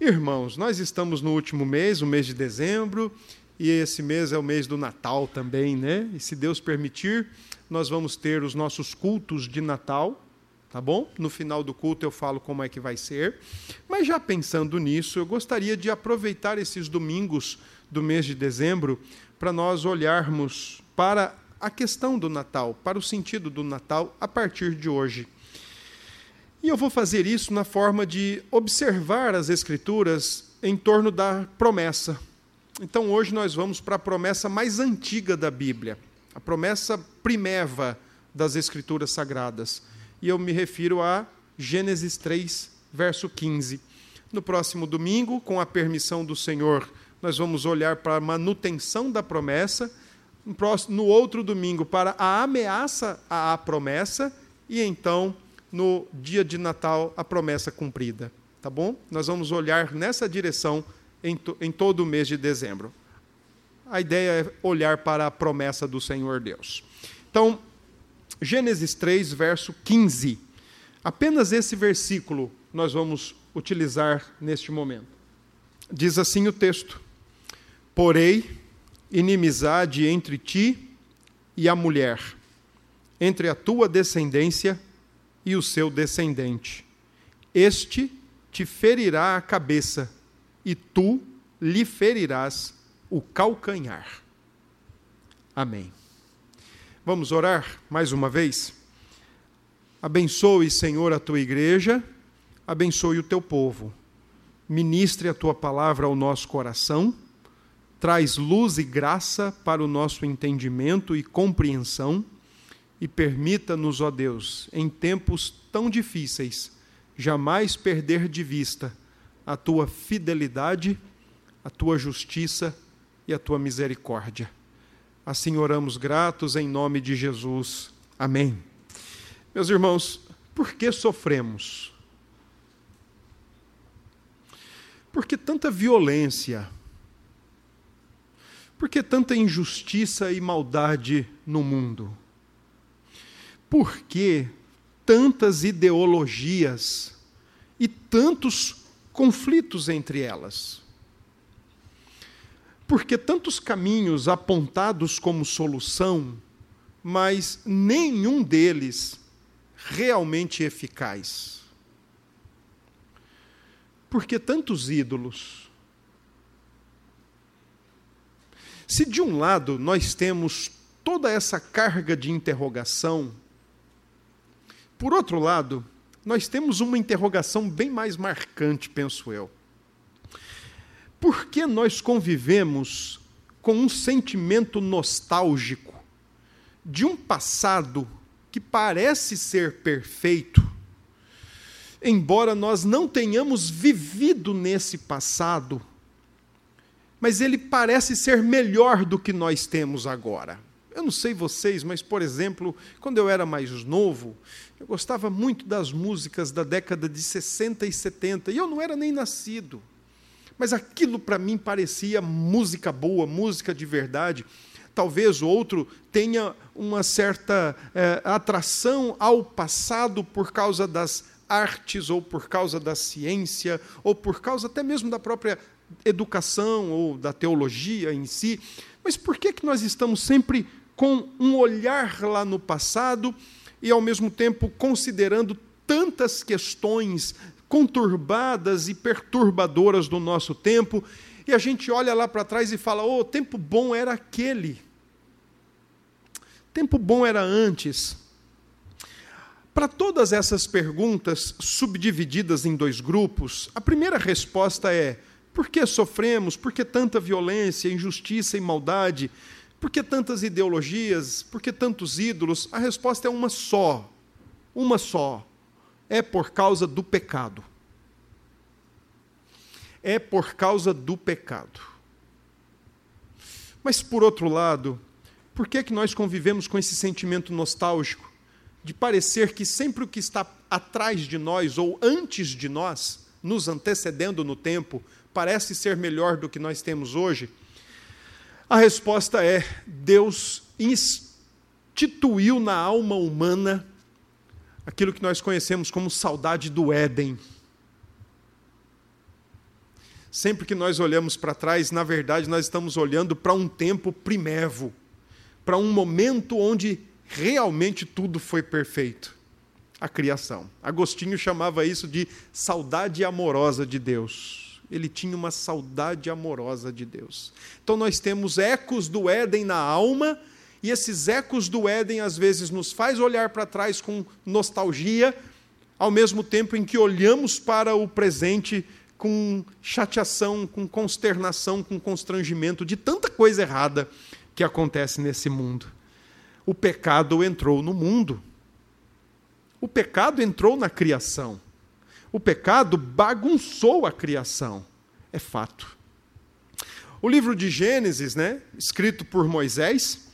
Irmãos, nós estamos no último mês, o mês de dezembro, e esse mês é o mês do Natal também, né? E se Deus permitir, nós vamos ter os nossos cultos de Natal, tá bom? No final do culto eu falo como é que vai ser. Mas já pensando nisso, eu gostaria de aproveitar esses domingos do mês de dezembro para nós olharmos para a questão do Natal, para o sentido do Natal a partir de hoje. E eu vou fazer isso na forma de observar as Escrituras em torno da promessa. Então hoje nós vamos para a promessa mais antiga da Bíblia, a promessa primeva das Escrituras Sagradas. E eu me refiro a Gênesis 3, verso 15. No próximo domingo, com a permissão do Senhor, nós vamos olhar para a manutenção da promessa. No outro domingo, para a ameaça à promessa. E então no dia de Natal a promessa cumprida. Tá bom? Nós vamos olhar nessa direção em, to, em todo o mês de dezembro. A ideia é olhar para a promessa do Senhor Deus. Então, Gênesis 3, verso 15. Apenas esse versículo nós vamos utilizar neste momento. Diz assim o texto: Porei inimizade entre ti e a mulher, entre a tua descendência e o seu descendente. Este te ferirá a cabeça, e tu lhe ferirás o calcanhar. Amém. Vamos orar mais uma vez? Abençoe, Senhor, a tua igreja, abençoe o teu povo. Ministre a tua palavra ao nosso coração, traz luz e graça para o nosso entendimento e compreensão e permita-nos, ó Deus, em tempos tão difíceis, jamais perder de vista a tua fidelidade, a tua justiça e a tua misericórdia. Assim oramos gratos em nome de Jesus. Amém. Meus irmãos, por que sofremos? Por que tanta violência? Por que tanta injustiça e maldade no mundo? Por que tantas ideologias e tantos conflitos entre elas? Por que tantos caminhos apontados como solução, mas nenhum deles realmente eficaz? Por que tantos ídolos? Se de um lado nós temos toda essa carga de interrogação, por outro lado, nós temos uma interrogação bem mais marcante, penso eu. Por que nós convivemos com um sentimento nostálgico de um passado que parece ser perfeito, embora nós não tenhamos vivido nesse passado, mas ele parece ser melhor do que nós temos agora? Eu não sei vocês, mas, por exemplo, quando eu era mais novo, eu gostava muito das músicas da década de 60 e 70, e eu não era nem nascido. Mas aquilo para mim parecia música boa, música de verdade. Talvez o outro tenha uma certa é, atração ao passado por causa das artes, ou por causa da ciência, ou por causa até mesmo da própria educação ou da teologia em si. Mas por que, que nós estamos sempre com um olhar lá no passado e, ao mesmo tempo, considerando tantas questões conturbadas e perturbadoras do nosso tempo, e a gente olha lá para trás e fala: oh, tempo bom era aquele. Tempo bom era antes. Para todas essas perguntas subdivididas em dois grupos, a primeira resposta é: por que sofremos? Por que tanta violência, injustiça e maldade? Por que tantas ideologias? Por que tantos ídolos? A resposta é uma só. Uma só. É por causa do pecado. É por causa do pecado. Mas, por outro lado, por que, é que nós convivemos com esse sentimento nostálgico de parecer que sempre o que está atrás de nós ou antes de nós, nos antecedendo no tempo, parece ser melhor do que nós temos hoje? A resposta é: Deus instituiu na alma humana aquilo que nós conhecemos como saudade do Éden. Sempre que nós olhamos para trás, na verdade, nós estamos olhando para um tempo primevo, para um momento onde realmente tudo foi perfeito a criação. Agostinho chamava isso de saudade amorosa de Deus. Ele tinha uma saudade amorosa de Deus. Então nós temos ecos do Éden na alma, e esses ecos do Éden às vezes nos faz olhar para trás com nostalgia, ao mesmo tempo em que olhamos para o presente com chateação, com consternação, com constrangimento de tanta coisa errada que acontece nesse mundo. O pecado entrou no mundo. O pecado entrou na criação. O pecado bagunçou a criação. É fato. O livro de Gênesis, né, escrito por Moisés,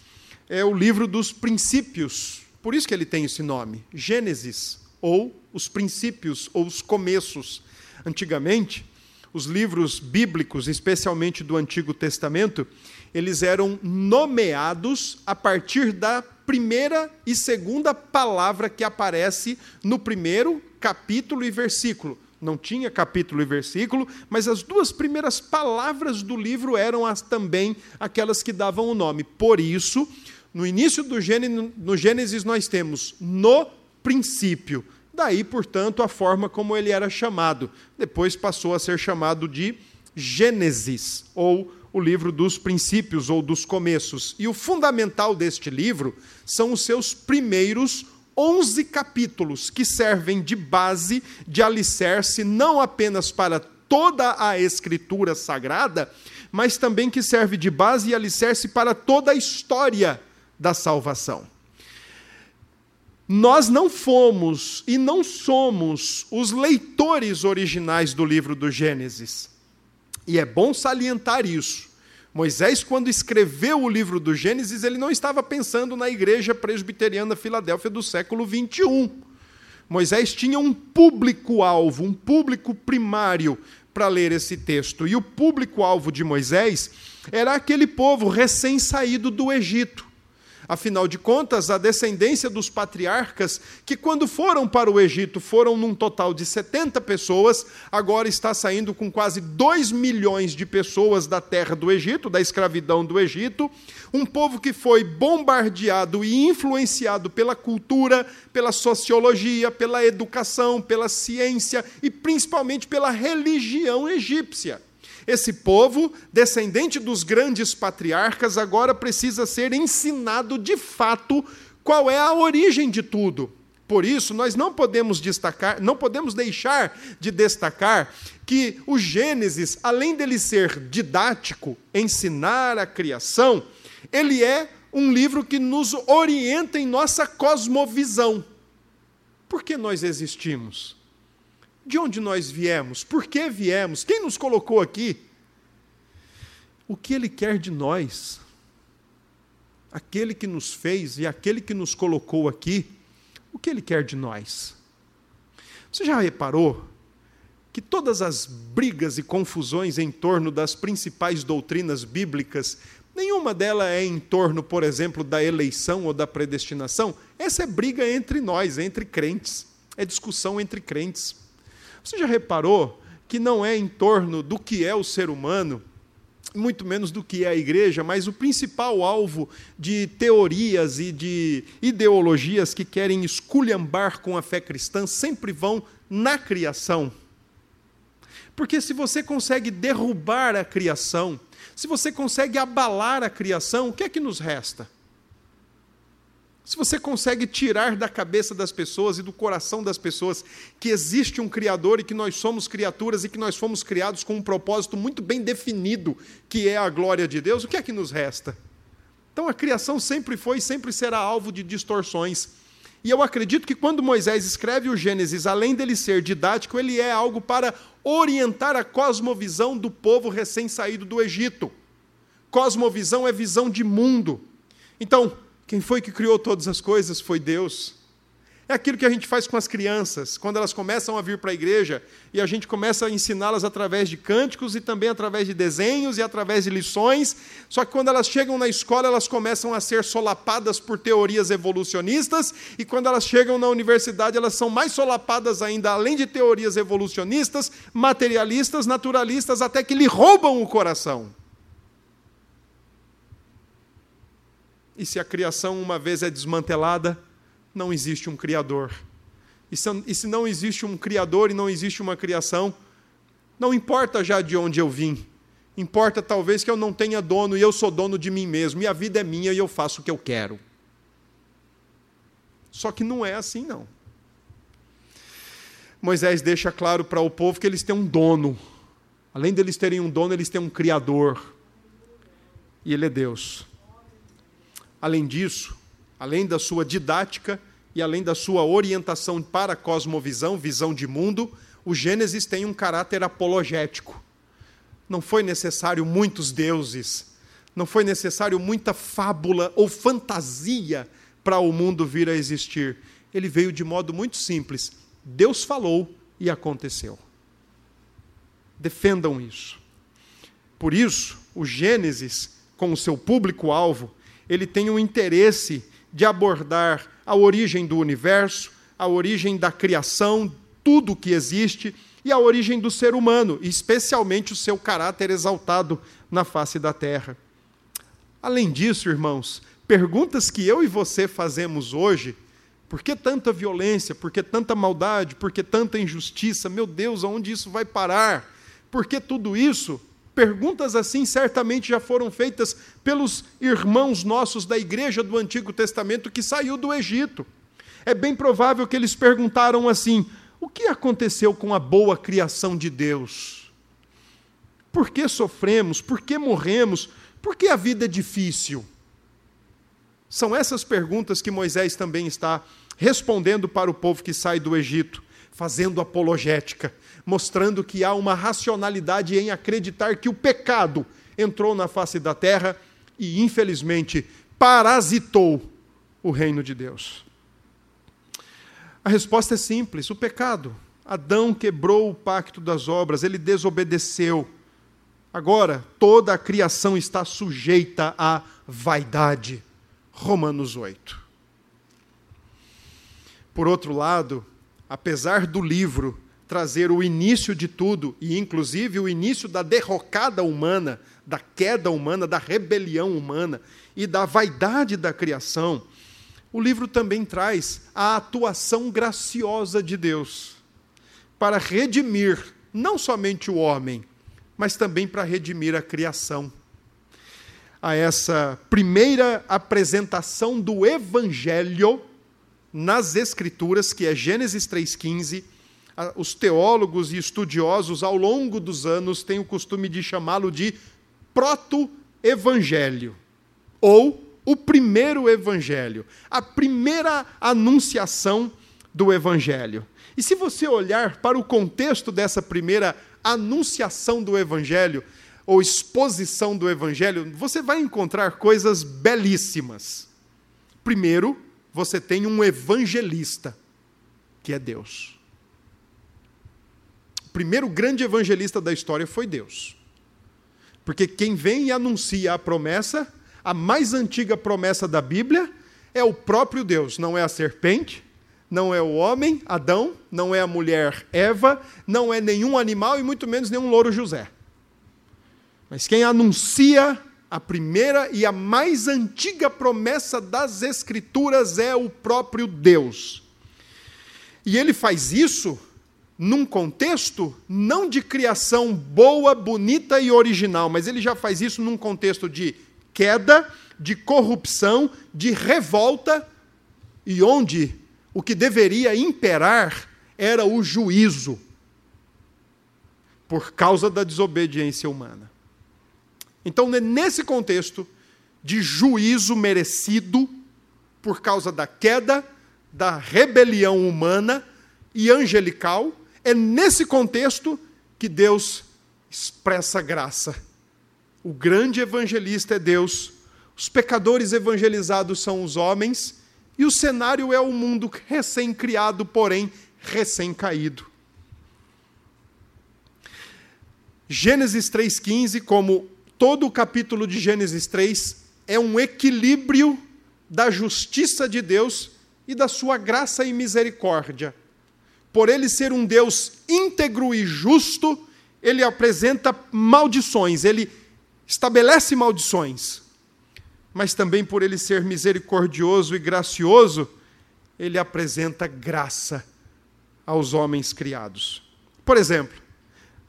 é o livro dos princípios. Por isso que ele tem esse nome, Gênesis, ou os princípios, ou os começos. Antigamente, os livros bíblicos, especialmente do Antigo Testamento, eles eram nomeados a partir da primeira e segunda palavra que aparece no primeiro capítulo e versículo. Não tinha capítulo e versículo, mas as duas primeiras palavras do livro eram as também aquelas que davam o nome. Por isso, no início do Gênesis, no Gênesis nós temos no princípio. Daí, portanto, a forma como ele era chamado. Depois passou a ser chamado de Gênesis, ou o livro dos princípios ou dos começos. E o fundamental deste livro são os seus primeiros 11 capítulos, que servem de base, de alicerce, não apenas para toda a Escritura Sagrada, mas também que serve de base e alicerce para toda a história da salvação. Nós não fomos e não somos os leitores originais do livro do Gênesis. E é bom salientar isso. Moisés, quando escreveu o livro do Gênesis, ele não estava pensando na igreja presbiteriana Filadélfia do século 21. Moisés tinha um público-alvo, um público primário para ler esse texto. E o público-alvo de Moisés era aquele povo recém-saído do Egito. Afinal de contas, a descendência dos patriarcas, que quando foram para o Egito foram num total de 70 pessoas, agora está saindo com quase 2 milhões de pessoas da terra do Egito, da escravidão do Egito. Um povo que foi bombardeado e influenciado pela cultura, pela sociologia, pela educação, pela ciência e principalmente pela religião egípcia. Esse povo, descendente dos grandes patriarcas, agora precisa ser ensinado de fato qual é a origem de tudo. Por isso, nós não podemos destacar, não podemos deixar de destacar que o Gênesis, além dele ser didático, ensinar a criação, ele é um livro que nos orienta em nossa cosmovisão. Por que nós existimos? De onde nós viemos? Por que viemos? Quem nos colocou aqui? O que Ele quer de nós? Aquele que nos fez e aquele que nos colocou aqui, o que Ele quer de nós? Você já reparou que todas as brigas e confusões em torno das principais doutrinas bíblicas, nenhuma delas é em torno, por exemplo, da eleição ou da predestinação? Essa é briga entre nós, entre crentes. É discussão entre crentes. Você já reparou que não é em torno do que é o ser humano, muito menos do que é a igreja, mas o principal alvo de teorias e de ideologias que querem esculhambar com a fé cristã sempre vão na criação. Porque se você consegue derrubar a criação, se você consegue abalar a criação, o que é que nos resta? Se você consegue tirar da cabeça das pessoas e do coração das pessoas que existe um Criador e que nós somos criaturas e que nós fomos criados com um propósito muito bem definido, que é a glória de Deus, o que é que nos resta? Então a criação sempre foi e sempre será alvo de distorções. E eu acredito que quando Moisés escreve o Gênesis, além dele ser didático, ele é algo para orientar a cosmovisão do povo recém-saído do Egito. Cosmovisão é visão de mundo. Então, quem foi que criou todas as coisas foi Deus. É aquilo que a gente faz com as crianças, quando elas começam a vir para a igreja e a gente começa a ensiná-las através de cânticos e também através de desenhos e através de lições. Só que quando elas chegam na escola, elas começam a ser solapadas por teorias evolucionistas, e quando elas chegam na universidade, elas são mais solapadas ainda, além de teorias evolucionistas, materialistas, naturalistas, até que lhe roubam o coração. E se a criação uma vez é desmantelada, não existe um Criador. E se, não existe um Criador e não existe uma criação, não importa já de onde eu vim, importa talvez que eu não tenha dono e eu sou dono de mim mesmo, e a vida é minha e eu faço o que eu quero. Só que não é assim, não. Moisés deixa claro para o povo que eles têm um dono. Além deles terem um dono, eles têm um Criador. E Ele é Deus. Além disso, além da sua didática e além da sua orientação para a cosmovisão, visão de mundo, o Gênesis tem um caráter apologético. Não foi necessário muitos deuses, não foi necessário muita fábula ou fantasia para o mundo vir a existir. Ele veio de modo muito simples. Deus falou e aconteceu. Defendam isso. Por isso, o Gênesis, com o seu público-alvo, ele tem um interesse de abordar a origem do universo, a origem da criação, tudo o que existe e a origem do ser humano, especialmente o seu caráter exaltado na face da terra. Além disso, irmãos, perguntas que eu e você fazemos hoje, por que tanta violência, por que tanta maldade, por que tanta injustiça? Meu Deus, aonde isso vai parar? Por que tudo isso? Perguntas assim certamente já foram feitas pelos irmãos nossos da igreja do Antigo Testamento que saiu do Egito. É bem provável que eles perguntaram assim: o que aconteceu com a boa criação de Deus? Por que sofremos? Por que morremos? Por que a vida é difícil? São essas perguntas que Moisés também está respondendo para o povo que sai do Egito, fazendo apologética mostrando que há uma racionalidade em acreditar que o pecado entrou na face da terra e, infelizmente, parasitou o reino de Deus. A resposta é simples: o pecado. Adão quebrou o pacto das obras, ele desobedeceu. Agora, toda a criação está sujeita à vaidade. Romanos 8. Por outro lado, apesar do livro trazer o início de tudo, e inclusive o início da derrocada humana, da queda humana, da rebelião humana e da vaidade da criação, o livro também traz a atuação graciosa de Deus para redimir não somente o homem, mas também para redimir a criação. A essa primeira apresentação do Evangelho nas Escrituras, que é Gênesis 3,15 os teólogos e estudiosos, ao longo dos anos, têm o costume de chamá-lo de proto-evangelho, ou o primeiro evangelho, a primeira anunciação do evangelho. E se você olhar para o contexto dessa primeira anunciação do evangelho, ou exposição do evangelho, você vai encontrar coisas belíssimas. Primeiro, você tem um evangelista, que é Deus primeiro grande evangelista da história foi Deus. Porque quem vem e anuncia a promessa, a mais antiga promessa da Bíblia, é o próprio Deus, não é a serpente, não é o homem, Adão, não é a mulher, Eva, não é nenhum animal e muito menos nenhum louro José. Mas quem anuncia a primeira e a mais antiga promessa das Escrituras é o próprio Deus. E ele faz isso num contexto não de criação boa, bonita e original, mas ele já faz isso num contexto de queda, de corrupção, de revolta, e onde o que deveria imperar era o juízo, por causa da desobediência humana. Então, nesse contexto de juízo merecido, por causa da queda, da rebelião humana e angelical, é nesse contexto que Deus expressa graça. O grande evangelista é Deus, os pecadores evangelizados são os homens, E o cenário é o mundo recém-criado, porém recém-caído. Gênesis 3,15, como todo o capítulo de Gênesis 3, é um equilíbrio da justiça de Deus e da sua graça e misericórdia. Por ele ser um Deus íntegro e justo, ele apresenta maldições, ele estabelece maldições. Mas também por ele ser misericordioso e gracioso, ele apresenta graça aos homens criados. Por exemplo,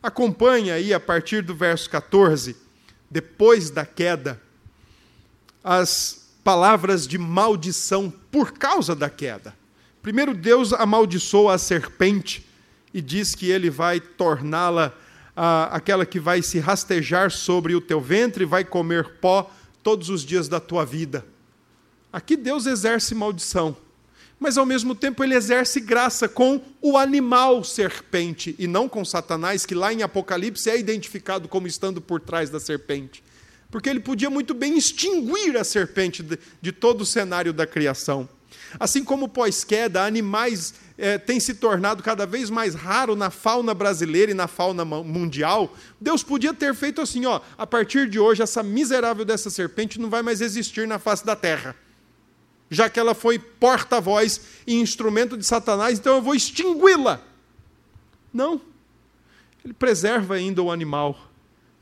acompanhe aí a partir do verso 14, depois da queda, as palavras de maldição por causa da queda. Primeiro, Deus amaldiçoa a serpente e diz que ele vai torná-la aquela que vai se rastejar sobre o teu ventre e vai comer pó todos os dias da tua vida. Aqui Deus exerce maldição, mas ao mesmo tempo ele exerce graça com o animal serpente e não com Satanás, que lá em Apocalipse é identificado como estando por trás da serpente porque ele podia muito bem extinguir a serpente de, de todo o cenário da criação. Assim como pós-queda, animais é, têm se tornado cada vez mais raro na fauna brasileira e na fauna mundial, Deus podia ter feito assim: ó, a partir de hoje, essa miserável dessa serpente não vai mais existir na face da terra. Já que ela foi porta-voz e instrumento de Satanás, então eu vou extingui-la. Não. Ele preserva ainda o animal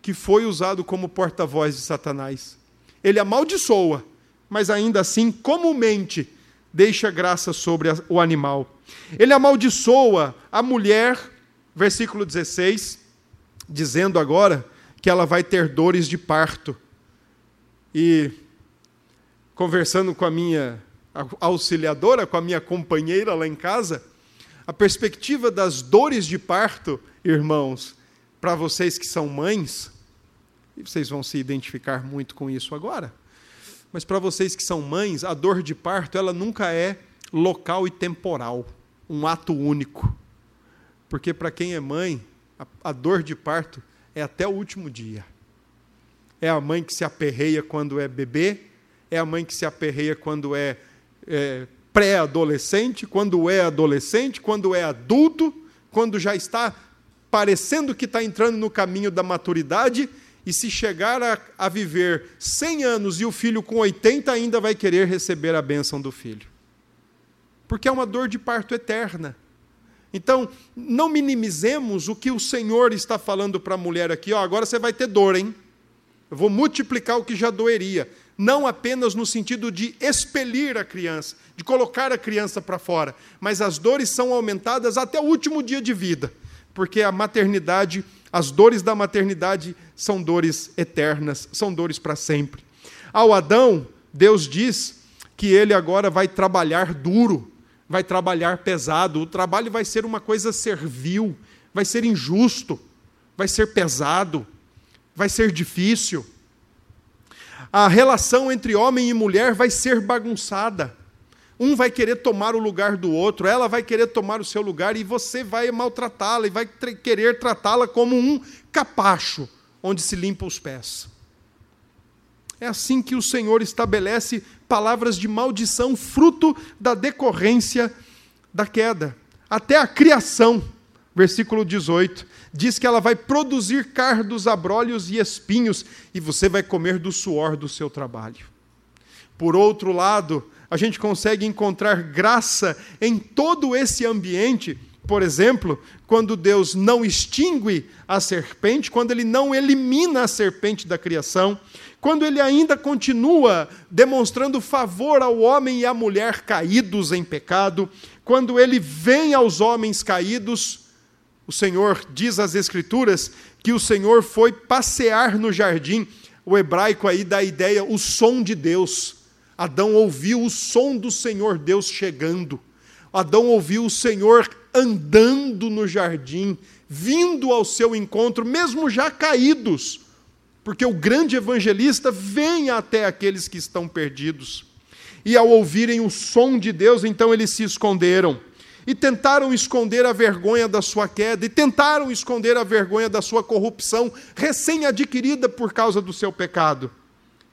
que foi usado como porta-voz de Satanás. Ele amaldiçoa, mas ainda assim, comumente, deixa graça sobre o animal. Ele amaldiçoa a mulher, versículo 16, dizendo agora que ela vai ter dores de parto. E conversando com a minha auxiliadora, com a minha companheira lá em casa, a perspectiva das dores de parto, irmãos, para vocês que são mães, e vocês vão se identificar muito com isso agora. Mas para vocês que são mães, a dor de parto, ela nunca é local e temporal, um ato único. Porque para quem é mãe, a, a dor de parto é até o último dia. É a mãe que se aperreia quando é bebê, é a mãe que se aperreia quando é, é pré-adolescente, quando é adolescente, quando é adulto, quando já está parecendo que está entrando no caminho da maturidade e se chegar a, a, viver 100 anos e o filho com 80 ainda vai querer receber a bênção do filho. Porque é uma dor de parto eterna. Então, não minimizemos o que o Senhor está falando para a mulher aqui. Agora você vai ter dor, hein? Eu vou multiplicar o que já doeria. Não apenas no sentido de expelir a criança, de colocar a criança para fora, mas as dores são aumentadas até o último dia de vida, porque a maternidade as dores da maternidade são dores eternas, são dores para sempre. Ao Adão, Deus diz que ele agora vai trabalhar duro, vai trabalhar pesado. O trabalho vai ser uma coisa servil, vai ser injusto, vai ser pesado, vai ser difícil. A relação entre homem e mulher vai ser bagunçada. Um vai querer tomar o lugar do outro, ela vai querer tomar o seu lugar e você vai maltratá-la e vai querer tratá-la como um capacho onde se limpa os pés. É assim que o Senhor estabelece palavras de maldição, fruto da decorrência da queda. Até a criação, versículo 18, diz que ela vai produzir cardos, abrolhos e espinhos, e você vai comer do suor do seu trabalho. Por outro lado, a gente consegue encontrar graça em todo esse ambiente. Por exemplo, quando Deus não extingue a serpente, quando ele não elimina a serpente da criação, quando ele ainda continua demonstrando favor ao homem e à mulher caídos em pecado, quando ele vem aos homens caídos, o Senhor diz às Escrituras que o Senhor foi passear no jardim. O hebraico aí dá a ideia, o som de Deus. Adão ouviu o som do Senhor Deus chegando. Adão ouviu o Senhor andando no jardim, vindo ao seu encontro, mesmo já caídos, porque o grande evangelista vem até aqueles que estão perdidos. E ao ouvirem o som de Deus, então eles se esconderam. E tentaram esconder a vergonha da sua queda, e tentaram esconder a vergonha da sua corrupção, recém-adquirida por causa do seu pecado.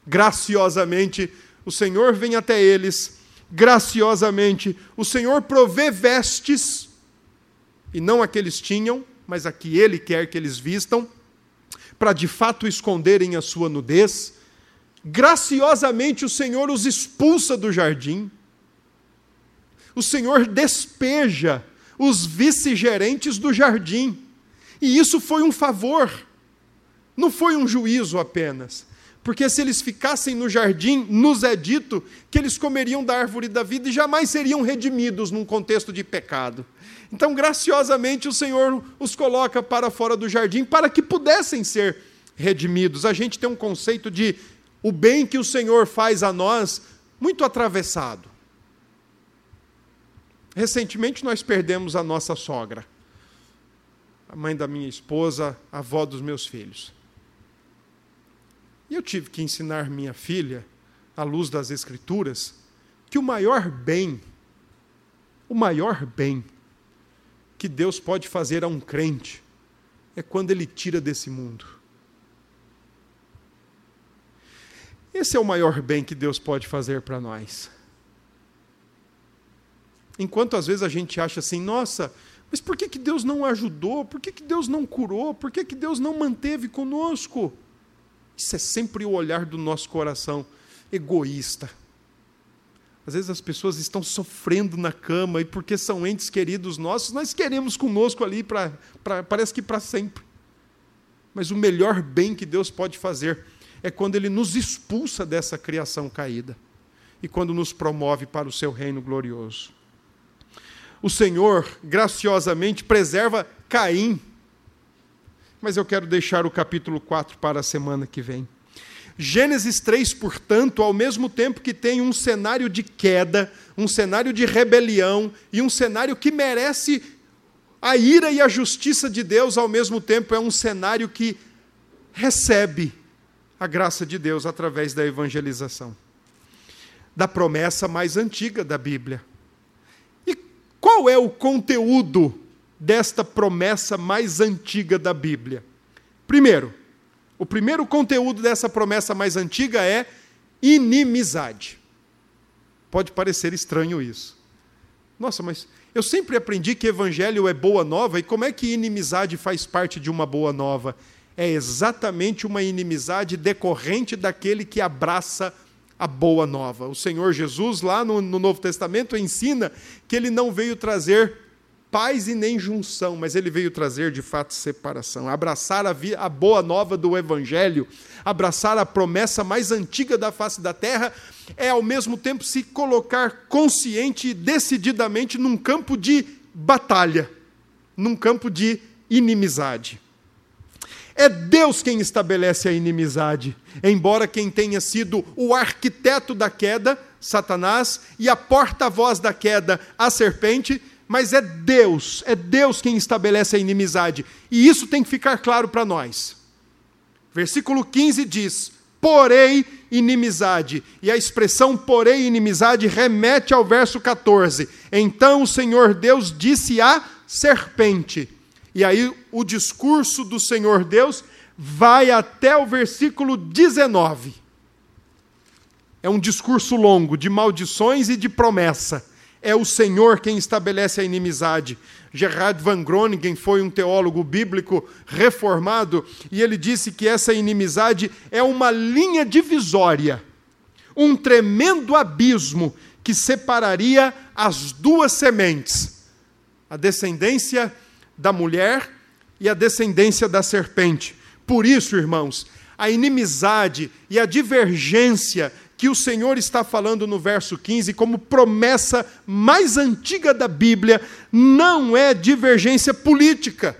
Graciosamente, o Senhor vem até eles graciosamente. O Senhor provê vestes, e não a que eles tinham, mas a que Ele quer que eles vistam, para de fato esconderem a sua nudez. Graciosamente o Senhor os expulsa do jardim. O Senhor despeja os vice-gerentes do jardim. E isso foi um favor, não foi um juízo apenas. Porque se eles ficassem no jardim, nos é dito que eles comeriam da árvore da vida e jamais seriam redimidos num contexto de pecado. Então, graciosamente, o Senhor os coloca para fora do jardim para que pudessem ser redimidos. A gente tem um conceito de o bem que o Senhor faz a nós muito atravessado. Recentemente nós perdemos a nossa sogra, a mãe da minha esposa, a avó dos meus filhos. E eu tive que ensinar minha filha, à luz das Escrituras, que o maior bem, o maior bem que Deus pode fazer a um crente é quando ele tira desse mundo. Esse é o maior bem que Deus pode fazer para nós. Enquanto às vezes a gente acha assim, nossa, mas por que, que Deus não ajudou? Por que, que Deus não curou? Por que, que Deus não manteve conosco? Isso é sempre o olhar do nosso coração egoísta. Às vezes as pessoas estão sofrendo na cama e porque são entes queridos nossos, nós queremos conosco ali para parece que para sempre. Mas o melhor bem que Deus pode fazer é quando ele nos expulsa dessa criação caída e quando nos promove para o seu reino glorioso. O Senhor graciosamente preserva Caim mas eu quero deixar o capítulo 4 para a semana que vem. Gênesis 3, portanto, ao mesmo tempo que tem um cenário de queda, um cenário de rebelião e um cenário que merece a ira e a justiça de Deus, ao mesmo tempo é um cenário que recebe a graça de Deus através da evangelização, da promessa mais antiga da Bíblia. Qual é o conteúdo desta promessa mais antiga da Bíblia. Primeiro, o primeiro conteúdo dessa promessa mais antiga é inimizade. Pode parecer estranho isso. Nossa, mas eu sempre aprendi que evangelho é boa nova, e como é que inimizade faz parte de uma boa nova? É exatamente uma inimizade decorrente daquele que abraça a boa nova. O Senhor Jesus, lá no, no Novo Testamento, ensina que ele não veio trazer paz e nem junção, mas ele veio trazer de fato separação, abraçar a, a, boa nova do Evangelho, abraçar a promessa mais antiga da face da terra, é ao mesmo tempo se colocar consciente e decididamente num campo de batalha, num campo de inimizade. É Deus quem estabelece a inimizade, embora quem tenha sido o arquiteto da queda, Satanás, e a porta-voz da queda, a serpente, mas é Deus, é Deus quem estabelece a inimizade. E isso tem que ficar claro para nós. Versículo 15 diz: porém inimizade. E a expressão porém inimizade remete ao verso 14. Então o Senhor Deus disse à serpente. E aí o discurso do Senhor Deus vai até o versículo 19. É um discurso longo de maldições e de promessa. É o Senhor quem estabelece a inimizade. Gerard van Groningen foi um teólogo bíblico reformado e ele disse que essa inimizade é uma linha divisória, um tremendo abismo que separaria as duas sementes, a descendência da mulher e a descendência da serpente. Por isso, irmãos, a inimizade e a divergência que o Senhor está falando no verso 15 como promessa mais antiga da Bíblia, não é divergência política.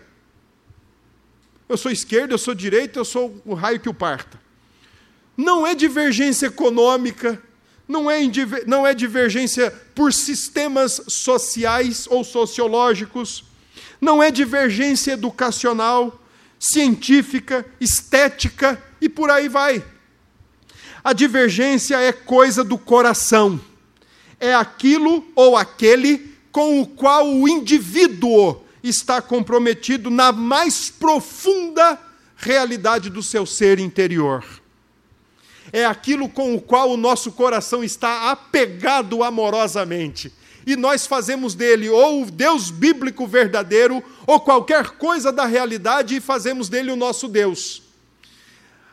Eu sou esquerda, eu sou direita, eu sou o raio que o parta. Não é divergência econômica, não é, não é divergência por sistemas sociais ou sociológicos, não é divergência educacional, científica, estética e por aí vai. A divergência é coisa do coração. É aquilo ou aquele com o qual o indivíduo está comprometido na mais profunda realidade do seu ser interior. é aquilo com o qual o nosso coração está apegado amorosamente. E nós fazemos dele ou o Deus bíblico verdadeiro, ou qualquer coisa da realidade, e fazemos dele o nosso Deus.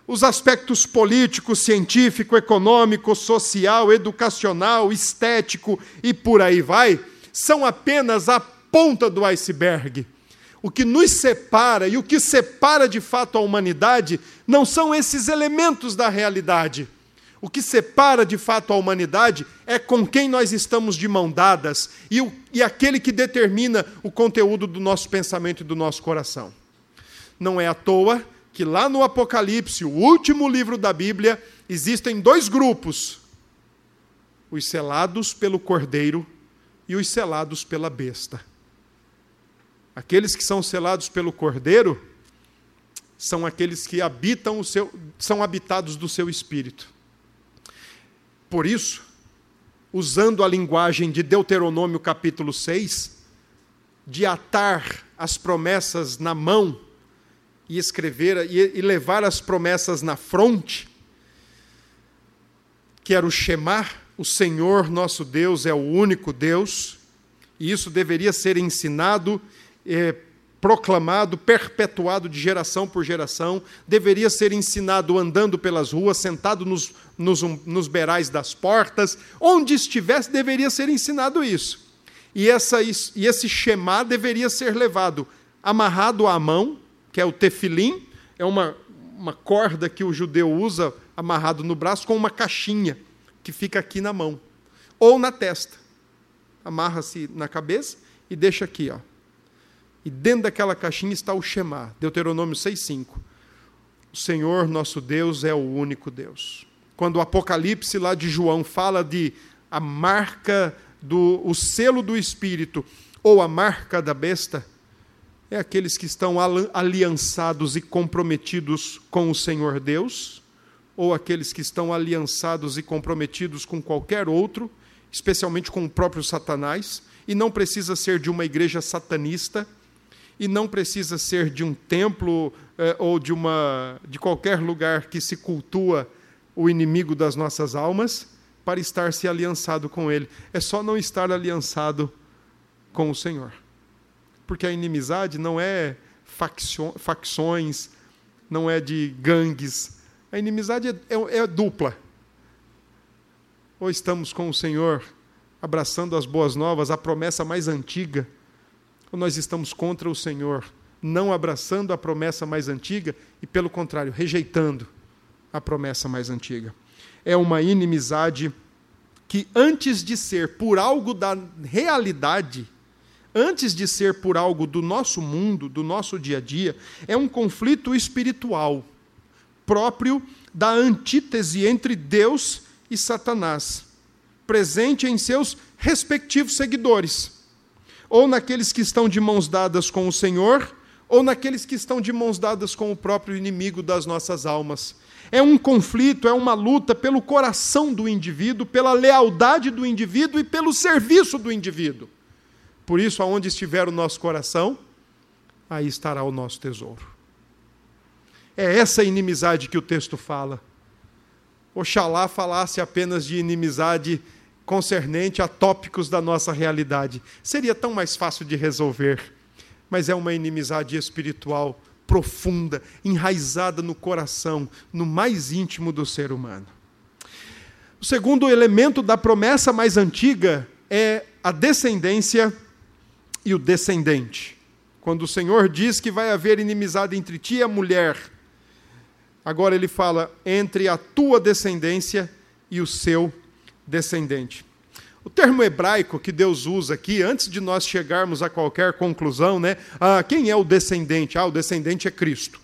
Os aspectos político, científico, econômico, social, educacional, estético e por aí vai, são apenas a ponta do iceberg. O que nos separa e o que separa de fato a humanidade não são esses elementos da realidade. O que separa de fato a humanidade é com quem nós estamos de mão dadas e, o, e aquele que determina o conteúdo do nosso pensamento e do nosso coração. Não é à toa que lá no Apocalipse, o último livro da Bíblia, existem dois grupos: os selados pelo cordeiro e os selados pela besta. Aqueles que são selados pelo cordeiro são aqueles que habitam o seu, são habitados do seu espírito. Por isso, usando a linguagem de Deuteronômio capítulo 6, de atar as promessas na mão e escrever e, levar as promessas na fronte, que era o o Senhor nosso Deus é o único Deus, e isso deveria ser ensinado, eh, proclamado, perpetuado de geração por geração, deveria ser ensinado andando pelas ruas, sentado nos, nos, nos beirais das portas, onde estivesse, deveria ser ensinado isso. E, essa, e esse Shema deveria ser levado amarrado à mão, que é o tefilim, é uma, uma corda que o judeu usa amarrado no braço com uma caixinha que fica aqui na mão ou na testa. Amarra-se na cabeça e deixa aqui, ó. E dentro daquela caixinha está o Shema, Deuteronômio 6:5. O Senhor nosso Deus é o único Deus. Quando o Apocalipse lá de João fala de a marca do o selo do espírito ou a marca da besta, é aqueles que estão aliançados e comprometidos com o Senhor Deus, ou aqueles que estão aliançados e comprometidos com qualquer outro, especialmente com o próprio Satanás, e não precisa ser de uma igreja satanista, e não precisa ser de um templo eh, ou de, uma, de qualquer lugar que se cultua o inimigo das nossas almas, para estar se aliançado com ele. É só não estar aliançado com o Senhor porque a inimizade não é facções, não é de gangues. A inimizade é, é, é dupla. Ou estamos com o Senhor abraçando as boas novas, a promessa mais antiga, ou nós estamos contra o Senhor, não abraçando a promessa mais antiga e, pelo contrário, rejeitando a promessa mais antiga. É uma inimizade que, antes de ser por algo da realidade, antes de ser por algo do nosso mundo, do nosso dia a dia, é um conflito espiritual próprio da antítese entre Deus e Satanás, presente em seus respectivos seguidores, ou naqueles que estão de mãos dadas com o Senhor, ou naqueles que estão de mãos dadas com o próprio inimigo das nossas almas. É um conflito, é uma luta pelo coração do indivíduo, pela lealdade do indivíduo e pelo serviço do indivíduo. Por isso, aonde estiver o nosso coração, aí estará o nosso tesouro. É essa inimizade que o texto fala. Oxalá falasse apenas de inimizade concernente a tópicos da nossa realidade. Seria tão mais fácil de resolver. Mas é uma inimizade espiritual profunda, enraizada no coração, no mais íntimo do ser humano. O segundo elemento da promessa mais antiga é a descendência e o descendente. Quando o Senhor diz que vai haver inimizade entre ti e a mulher, agora ele fala entre a tua descendência e o seu descendente. O termo hebraico que Deus usa aqui, antes de nós chegarmos a qualquer conclusão, né? Ah, quem é o descendente? Ah, o descendente é Cristo.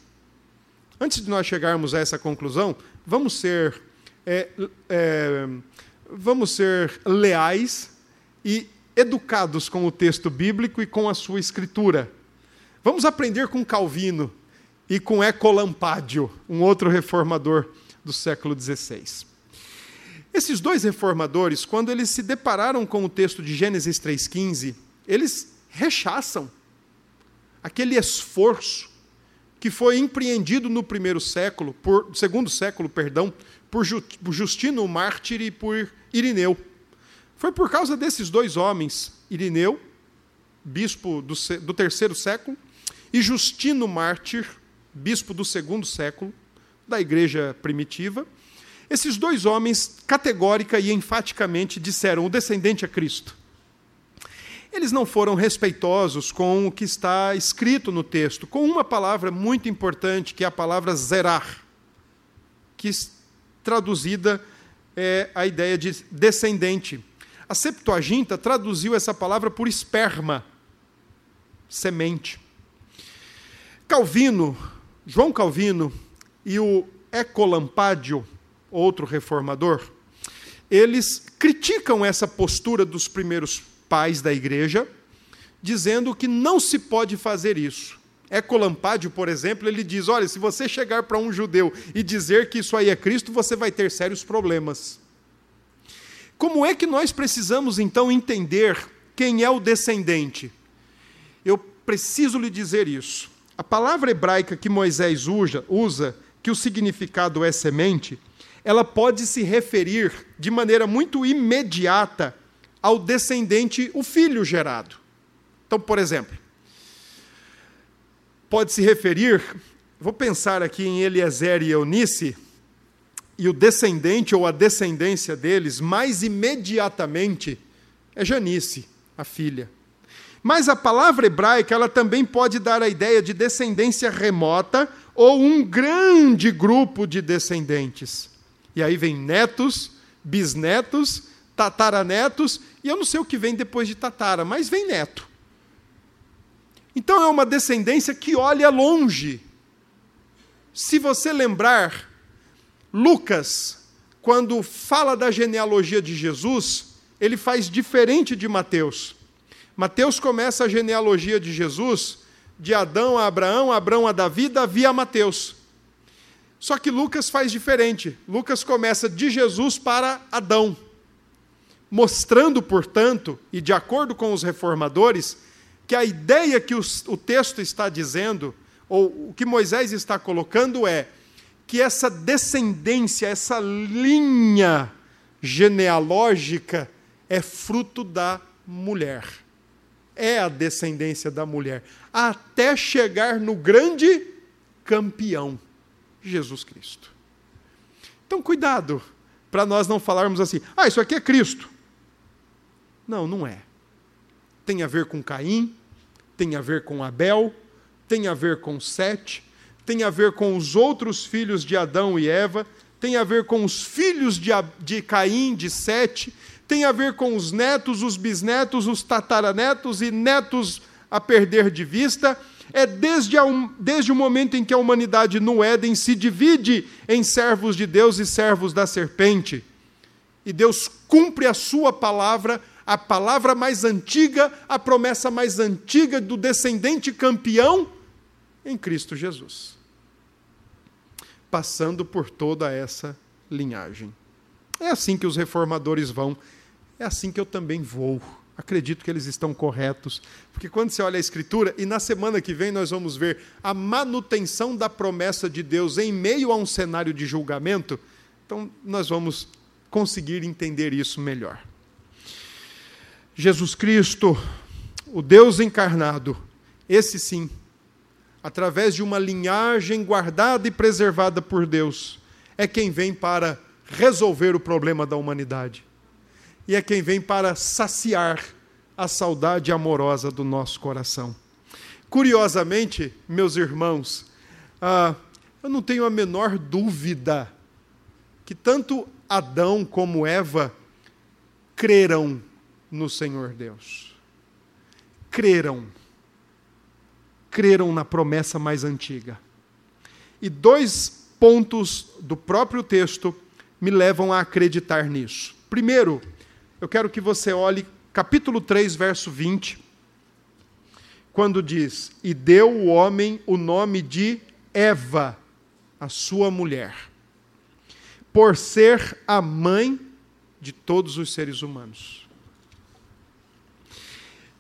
Antes de nós chegarmos a essa conclusão, vamos ser, é, é, vamos ser leais e educados com o texto bíblico e com a sua escritura. Vamos aprender com Calvino e com Ecolampádio, um outro reformador do século XVI. Esses dois reformadores, quando eles se depararam com o texto de Gênesis 3,15, eles rechaçam aquele esforço que foi empreendido no primeiro século, por segundo século, perdão, por Justino Mártir e por Irineu. Foi por causa desses dois homens, Irineu, bispo do, do terceiro século, e Justino Mártir, bispo do segundo século, da igreja primitiva. Esses dois homens, categórica e enfaticamente, disseram: o descendente é Cristo. Eles não foram respeitosos com o que está escrito no texto, com uma palavra muito importante, que é a palavra zerar, que traduzida é a ideia de descendente. A Septuaginta traduziu essa palavra por esperma, semente. Calvino, João Calvino e o Ecolampádio, outro reformador, eles criticam essa postura dos primeiros pais da igreja, dizendo que não se pode fazer isso. Ecolampádio, por exemplo, ele diz: olha, se você chegar para um judeu e dizer que isso aí é Cristo, você vai ter sérios problemas. Como é que nós precisamos então entender quem é o descendente? Eu preciso lhe dizer isso. A palavra hebraica que Moisés usa, usa, que o significado é semente, ela pode se referir de maneira muito imediata ao descendente, o filho gerado. Então, por exemplo, pode se referir, vou pensar aqui em Eliezer e Eunice, e o descendente ou a descendência deles, mais imediatamente, é Janice, a filha. Mas a palavra hebraica, ela também pode dar a ideia de descendência remota ou um grande grupo de descendentes. E aí vem netos, bisnetos, tataranetos, e eu não sei o que vem depois de tatara, mas vem neto. Então é uma descendência que olha longe. Se você lembrar, Lucas, quando fala da genealogia de Jesus, ele faz diferente de Mateus. Mateus começa a genealogia de Jesus de Adão a Abraão, Abraão a Davi, Davi a Mateus. Só que Lucas faz diferente. Lucas começa de Jesus para Adão, mostrando, portanto, e de acordo com os reformadores, que a ideia que o texto está dizendo, ou o que Moisés está colocando é que essa descendência, essa linha genealógica é fruto da mulher. É a descendência da mulher, até chegar no grande campeão, Jesus Cristo. Então, cuidado, para nós não falarmos assim, ah, isso aqui é Cristo. Não, não é. Tem a ver com Caim, tem a ver com Abel, tem a ver com Sete, tem a ver com os outros filhos de Adão e Eva, tem a ver com os filhos de, de Caim, de Sete, tem a ver com os netos, os bisnetos, os tataranetos e netos a perder de vista. É desde, a, desde o momento em que a humanidade no Éden se divide em servos de Deus e servos da serpente. E Deus cumpre a sua palavra, a palavra mais antiga, a promessa mais antiga do descendente campeão em Cristo Jesus. Passando por toda essa linhagem. É assim que os reformadores vão, é assim que eu também vou. Acredito que eles estão corretos, porque quando você olha a Escritura, e na semana que vem nós vamos ver a manutenção da promessa de Deus em meio a um cenário de julgamento, então nós vamos conseguir entender isso melhor. Jesus Cristo, o Deus encarnado, esse sim, através de uma linhagem guardada e preservada por Deus, é quem vem para resolver o problema da humanidade. E é quem vem para saciar a saudade amorosa do nosso coração. Curiosamente, meus irmãos, ah, eu não tenho a menor dúvida que tanto Adão como Eva creram no Senhor Deus. Creram creram na promessa mais antiga. E dois pontos do próprio texto me levam a acreditar nisso. Primeiro, eu quero que você olhe capítulo 3, verso 20, quando diz: E deu o homem o nome de Eva, a sua mulher, por ser a mãe de todos os seres humanos.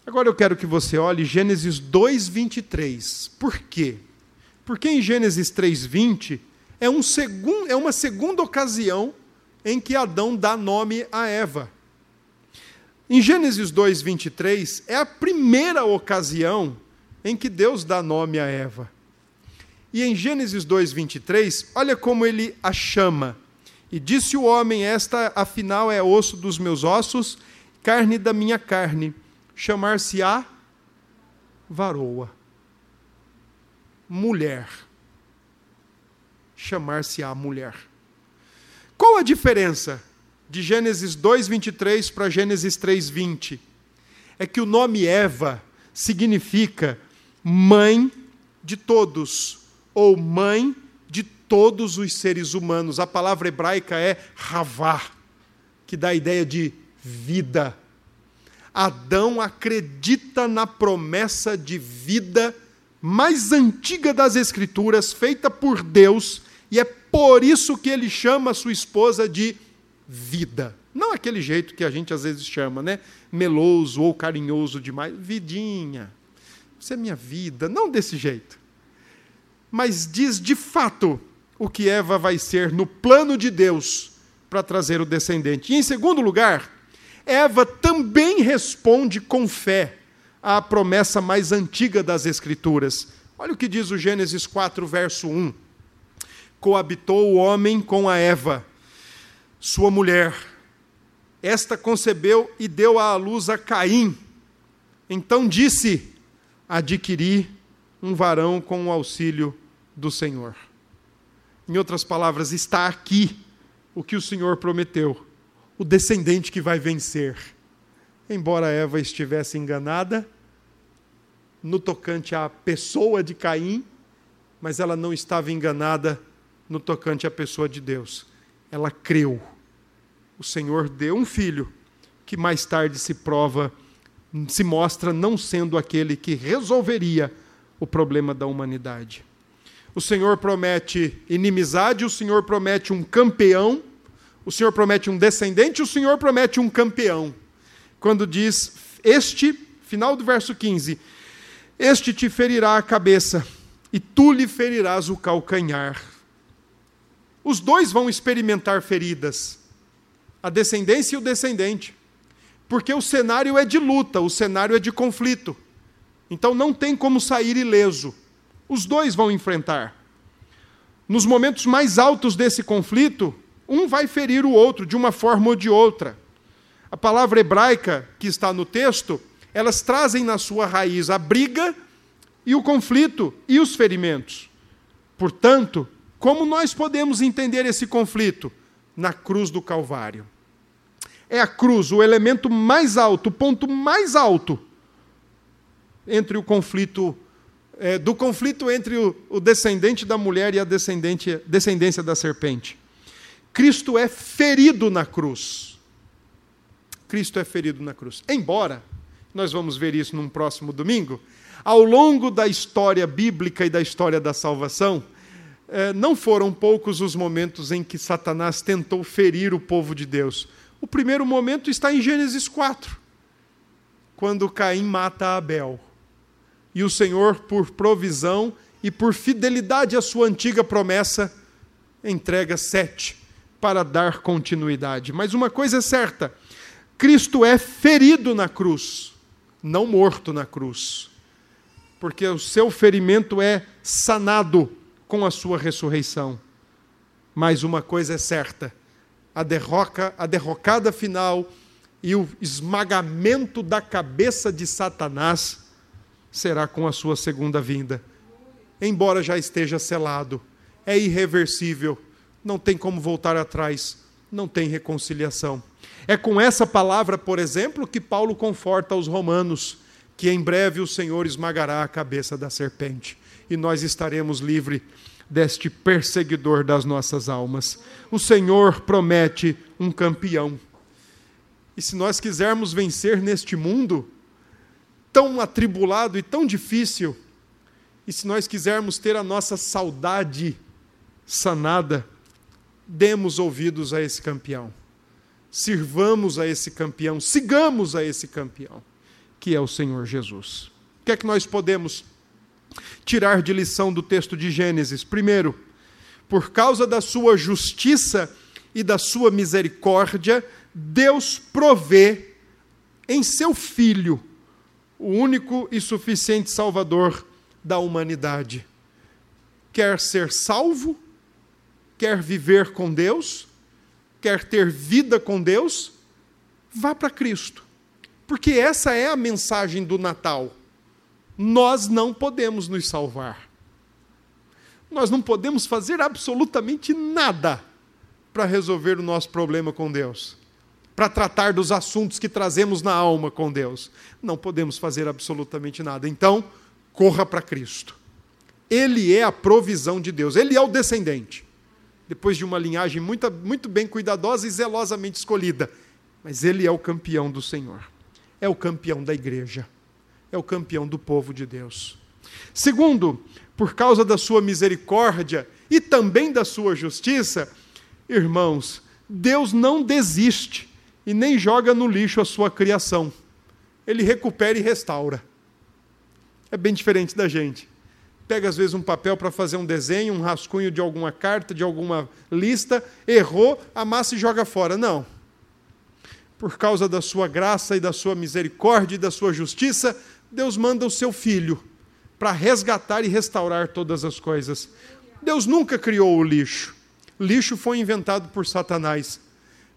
Agora eu quero que você olhe Gênesis 2:23. Por quê? Porque em Gênesis 3:20 é, um segun, é uma segunda ocasião em que Adão dá nome a Eva. Em Gênesis 2:23 é a primeira ocasião em que Deus dá nome a Eva. E em Gênesis 2:23, olha como ele a chama. E disse o homem: Esta afinal é osso dos meus ossos, carne da minha carne. Chamar-se-á varoa. Mulher. Chamar-se-á mulher. Qual a diferença de Gênesis 2:23 para Gênesis 3:20? É que o nome Eva significa mãe de todos ou mãe de todos os seres humanos. A palavra hebraica é Havá, que dá a ideia de vida. Adão acredita na promessa de vida mais antiga das Escrituras, feita por Deus, e é por isso que ele chama sua esposa de vida. Não aquele jeito que a gente às vezes chama, né? Meloso ou carinhoso demais. Vidinha, você é minha vida. Não desse jeito mas diz de fato o que Eva vai ser no plano de Deus para trazer o descendente. E em segundo lugar, Eva também responde com fé à promessa mais antiga das Escrituras. Olha o que diz o Gênesis 4, verso 1. Coabitou o homem com a Eva, sua mulher. Esta concebeu e deu à luz a Caim. Então disse: Adquiri um varão com o auxílio do Senhor. Em outras palavras, está aqui o que o Senhor prometeu: o descendente que vai vencer. Embora Eva estivesse enganada no tocante à pessoa de Caim, mas ela não estava enganada no tocante à pessoa de Deus. Ela creu. O Senhor deu um filho que mais tarde se prova, se mostra não sendo aquele que resolveria o problema da humanidade o Senhor promete inimizade, o Senhor promete um campeão, o Senhor promete um descendente, o Senhor promete um campeão. Quando diz, este, final do verso 15, este te ferirá a cabeça e tu lhe ferirás o calcanhar. Os dois vão experimentar feridas, a descendência e o descendente, porque o cenário é de luta, o cenário é de conflito. Então não tem como sair ileso. Os dois vão enfrentar. Nos momentos mais altos desse conflito, um vai ferir o outro de uma forma ou de outra. A palavra hebraica que está no texto, elas trazem na sua raiz a briga e o conflito e os ferimentos. Portanto, como nós podemos entender esse conflito? Na cruz do Calvário. É a cruz o elemento mais alto, o ponto mais alto entre o conflito é, do conflito entre o, o, descendente da mulher e a descendente, descendência da serpente. Cristo é ferido na cruz. Cristo é ferido na cruz. Embora, nós vamos ver isso num próximo domingo, ao longo da história bíblica e da história da salvação, é, não foram poucos os momentos em que Satanás tentou ferir o povo de Deus. O primeiro momento está em Gênesis 4, quando Caim mata Abel e o Senhor, por provisão e por fidelidade à sua antiga promessa, entrega sete para dar continuidade. Mas uma coisa é certa: Cristo é ferido na cruz, não morto na cruz, porque o seu ferimento é sanado com a sua ressurreição. Mas uma coisa é certa: a derroca, a derrocada final e o esmagamento da cabeça de Satanás será com a sua segunda vinda. Embora já esteja selado, é irreversível, não tem como voltar atrás, não tem reconciliação. É com essa palavra, por exemplo, que Paulo conforta os romanos, que em breve o Senhor esmagará a cabeça da serpente e nós estaremos livres deste perseguidor das nossas almas. O Senhor promete um campeão. E se nós quisermos vencer neste mundo, tão atribulado e tão difícil, e se nós quisermos ter a nossa saudade sanada, demos ouvidos a esse campeão. Sirvamos a esse campeão, sigamos a esse campeão, que é o Senhor Jesus. O que é que nós podemos tirar de lição do texto de Gênesis? Primeiro, por causa da sua justiça e da sua misericórdia, Deus provê em seu Filho o único e suficiente Salvador da humanidade. Quer ser salvo, quer viver com Deus, quer ter vida com Deus, vá para Cristo. Porque essa é a mensagem do Natal. Nós não podemos nos salvar. Nós não podemos fazer absolutamente nada para resolver o nosso problema com Deus para tratar dos assuntos que trazemos na alma com Deus. Não podemos fazer absolutamente nada. Então, corra para Cristo. Ele é a provisão de Deus, ele é o descendente. Depois de uma linhagem muito, muito bem cuidadosa e zelosamente escolhida. Mas ele é o campeão do Senhor. É o campeão da igreja. É o campeão do povo de Deus. Segundo, por causa da sua misericórdia e também da sua justiça, irmãos, Deus não desiste e nem joga no lixo a sua criação. Ele recupera e restaura. É bem diferente da gente. Pega às vezes um papel para fazer um desenho, um rascunho de alguma carta, de alguma lista, errou, amassa e joga fora. Não. Por causa da sua graça e da sua misericórdia e da sua justiça, Deus manda o seu filho para resgatar e restaurar todas as coisas. Deus nunca criou o lixo. Lixo foi inventado por Satanás.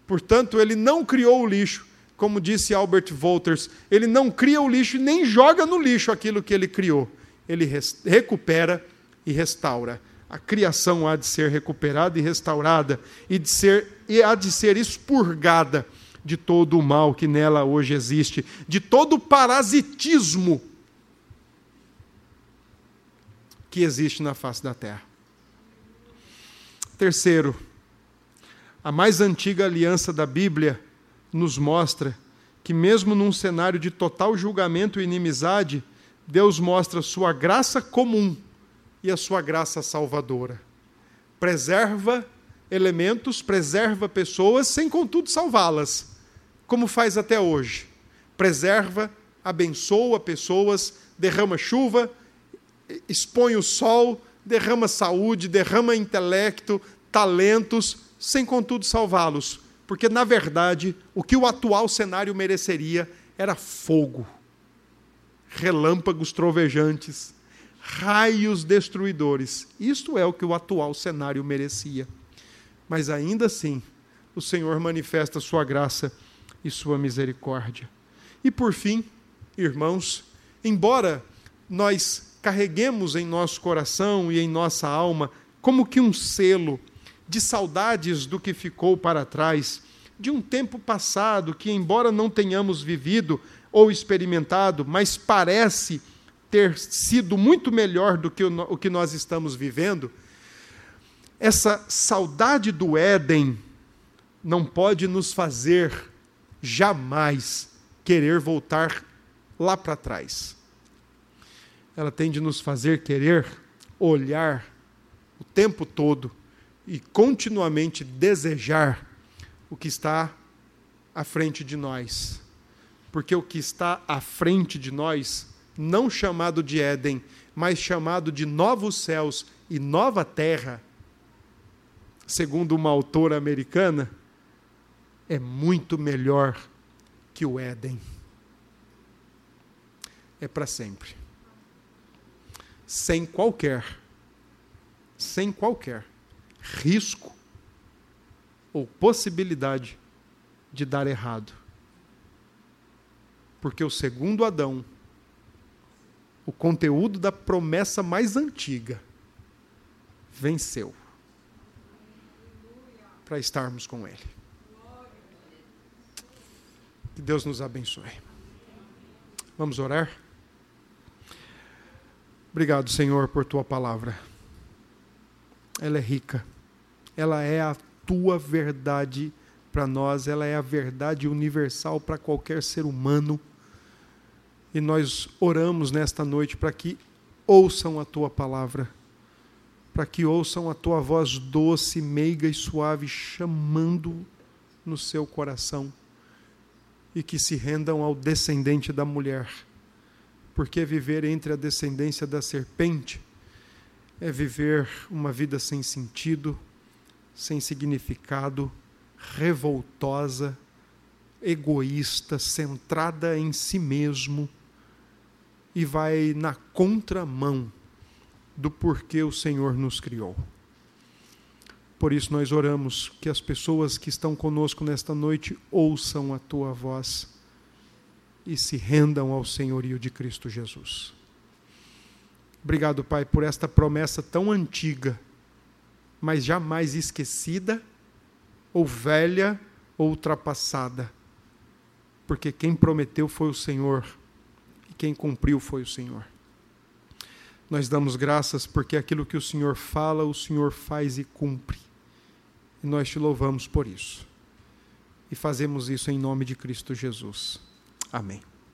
Portanto, ele não criou o lixo, como disse Albert Wolters, ele não cria o lixo e nem joga no lixo aquilo que ele criou. Ele recupera e restaura. A criação há de ser recuperada e restaurada e, de ser, e há de ser expurgada de todo o mal que nela hoje existe, de todo o parasitismo que existe na face da terra. Terceiro, a mais antiga aliança da Bíblia nos mostra que, mesmo num cenário de total julgamento e inimizade, Deus mostra sua graça comum e a sua graça salvadora. Preserva elementos, preserva pessoas, sem contudo salvá-las, como faz até hoje. Preserva, abençoa pessoas, derrama chuva, expõe o sol, derrama saúde, derrama intelecto, talentos, sem contudo salvá-los, porque na verdade o que o atual cenário mereceria era fogo, relâmpagos trovejantes, raios destruidores. Isto é o que o atual cenário merecia. Mas ainda assim, o Senhor manifesta sua graça e sua misericórdia. E por fim, irmãos, embora nós carreguemos em nosso coração e em nossa alma como que um selo de saudades do que ficou para trás, de um tempo passado que, embora não tenhamos vivido ou experimentado, mas parece ter sido muito melhor do que o que nós estamos vivendo, essa saudade do Éden não pode nos fazer jamais querer voltar lá para trás. Ela tem de nos fazer querer olhar o tempo todo e continuamente desejar o que está à frente de nós. Porque o que está à frente de nós, não chamado de Éden, mas chamado de novos céus e nova terra, segundo uma autora americana, é muito melhor que o Éden. É para sempre. Sem qualquer, sem qualquer risco ou possibilidade de dar errado. Porque o segundo Adão, o conteúdo da promessa mais antiga, venceu para estarmos com Ele. Que Deus nos abençoe. Vamos orar? Obrigado, Senhor, por tua palavra. Ela é rica ela é a tua verdade para nós, ela é a verdade universal para qualquer ser humano. E nós oramos nesta noite para que ouçam a tua palavra, para que ouçam a tua voz doce, meiga e suave chamando no seu coração e que se rendam ao descendente da mulher, porque viver entre a descendência da serpente é viver uma vida sem sentido, sem significado, revoltosa, egoísta, centrada em si mesmo e vai na contramão do porquê o Senhor nos criou. Por isso nós oramos que as pessoas que estão conosco nesta noite ouçam a tua voz e se rendam ao senhorio de Cristo Jesus. Obrigado, Pai, por esta promessa tão antiga, mas jamais esquecida, ou velha, ou ultrapassada. Porque quem prometeu foi o Senhor, e quem cumpriu foi o Senhor. Nós damos graças porque aquilo que o Senhor fala, o Senhor faz e cumpre. E nós te louvamos por isso. E fazemos isso em nome de Cristo Jesus. Amém.